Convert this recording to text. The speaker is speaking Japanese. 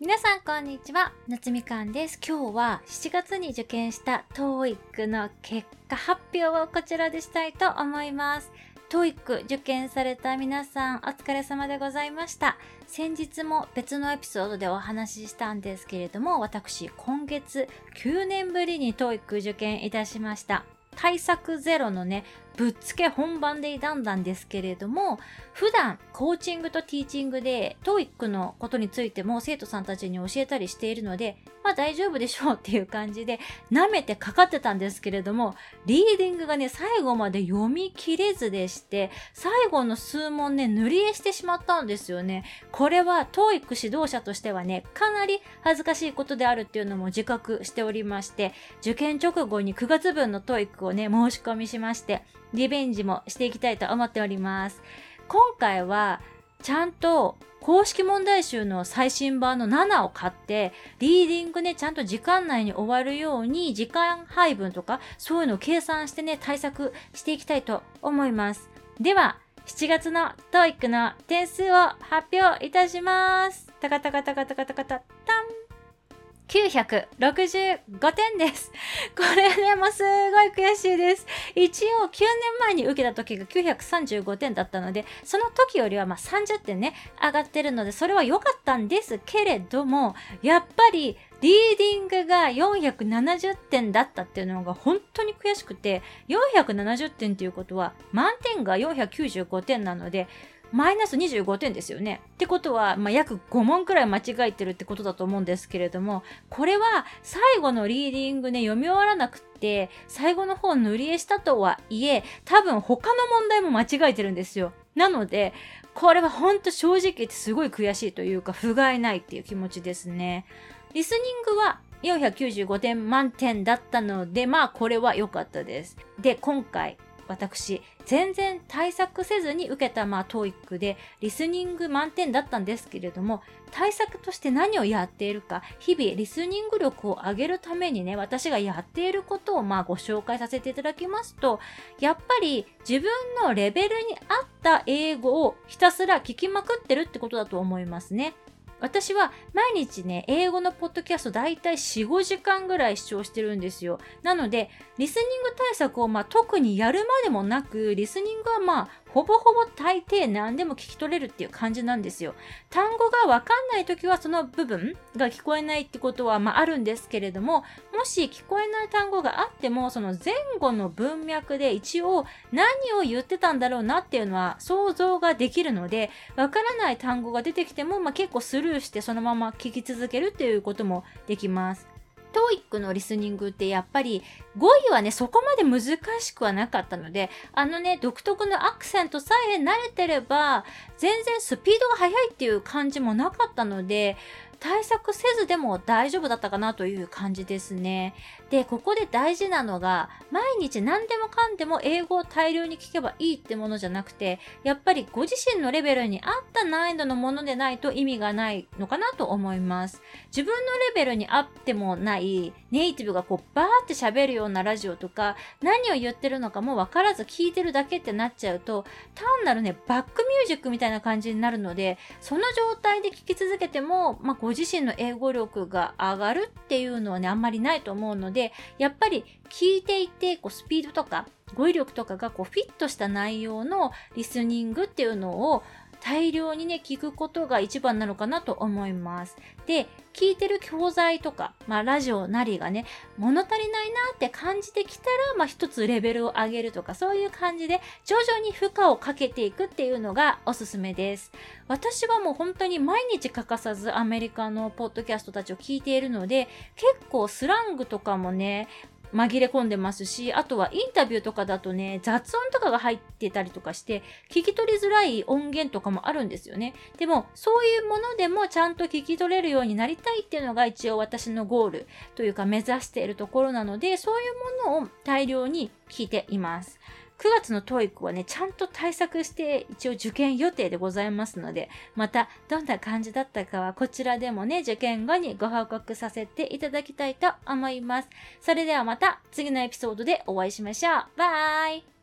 皆さんこんにちは。夏みかんです。今日は7月に受験した TOEIC の結果発表をこちらでしたいと思います。TOEIC 受験された皆さんお疲れ様でございました。先日も別のエピソードでお話ししたんですけれども私今月9年ぶりに TOEIC 受験いたしました。対策ゼロのねぶっつけ本番で挑んだんですけれども普段コーチングとティーチングで TOEIC のことについても生徒さんたちに教えたりしているのでまあ大丈夫でしょうっていう感じで舐めてかかってたんですけれどもリーディングがね最後まで読み切れずでして最後の数問ね塗り絵してしまったんですよね。これは TOEIC 指導者としてはねかなり恥ずかしいことであるっていうのも自覚しておりまして受験直後に9月分の TOEIC をね申し込みしましてリベンジもしていきたいと思っております。今回はちゃんと公式問題集の最新版の7を買って、リーディングね、ちゃんと時間内に終わるように、時間配分とか、そういうのを計算してね、対策していきたいと思います。では、7月の TOEIC の点数を発表いたします。タカタカタカタカタカタタン965点です。これね、もうすごい悔しいです。一応9年前に受けた時が935点だったので、その時よりはま30点ね、上がってるので、それは良かったんですけれども、やっぱりリーディングが470点だったっていうのが本当に悔しくて、470点っていうことは満点が495点なので、マイナス25点ですよね。ってことは、まあ、約5問くらい間違えてるってことだと思うんですけれども、これは最後のリーディングね、読み終わらなくて、最後の方塗り絵したとはいえ、多分他の問題も間違えてるんですよ。なので、これは本当正直言ってすごい悔しいというか、不甲斐ないっていう気持ちですね。リスニングは495点満点だったので、まあこれは良かったです。で、今回、私全然対策せずに受けたまあ TOEIC でリスニング満点だったんですけれども対策として何をやっているか日々リスニング力を上げるためにね私がやっていることをまあご紹介させていただきますとやっぱり自分のレベルに合った英語をひたすら聞きまくってるってことだと思いますね。私は毎日ね、英語のポッドキャストだいたい4、5時間ぐらい視聴してるんですよ。なので、リスニング対策をまあ特にやるまでもなく、リスニングはまあほぼほぼ大抵何でも聞き取れるっていう感じなんですよ。単語がわかんない時はその部分が聞こえないってことはまああるんですけれども、もし聞こえない単語があっても、その前後の文脈で一応何を言ってたんだろうなっていうのは想像ができるので、わからない単語が出てきても、まあ、結構スルーしてそのまま聞き続けるっていうこともできます。TOEIC のリスニングってやっぱり語彙はね、そこまで難しくはなかったので、あのね、独特のアクセントさえ慣れてれば、全然スピードが速いっていう感じもなかったので、対策せずでも大丈夫だったかなという感じですね。で、ここで大事なのが、毎日何でもかんでも英語を大量に聞けばいいってものじゃなくて、やっぱりご自身のレベルに合った難易度のものでないと意味がないのかなと思います。自分のレベルに合ってもないネイティブがこうバーって喋るようなラジオとか、何を言ってるのかもわからず聞いてるだけってなっちゃうと、単なるね、バックミュージックみたいな感じになるので、その状態で聞き続けても、まあ、ご自身の英語力が上がるっていうのはね、あんまりないと思うので、やっぱり聞いていて、こうスピードとか語彙力とかがこうフィットした内容のリスニングっていうのを大量にね、聞くことが一番なのかなと思います。で、聞いてる教材とか、まあラジオなりがね、物足りないなって感じてきたら、まあ一つレベルを上げるとか、そういう感じで徐々に負荷をかけていくっていうのがおすすめです。私はもう本当に毎日欠かさずアメリカのポッドキャストたちを聞いているので、結構スラングとかもね、紛れ込んでますし、あとはインタビューとかだとね、雑音とかが入ってたりとかして、聞き取りづらい音源とかもあるんですよね。でも、そういうものでもちゃんと聞き取れるようになりたいっていうのが一応私のゴールというか目指しているところなので、そういうものを大量に聞いています。9月の TOEIC はね、ちゃんと対策して一応受験予定でございますので、またどんな感じだったかはこちらでもね、受験後にご報告させていただきたいと思います。それではまた次のエピソードでお会いしましょう。バイ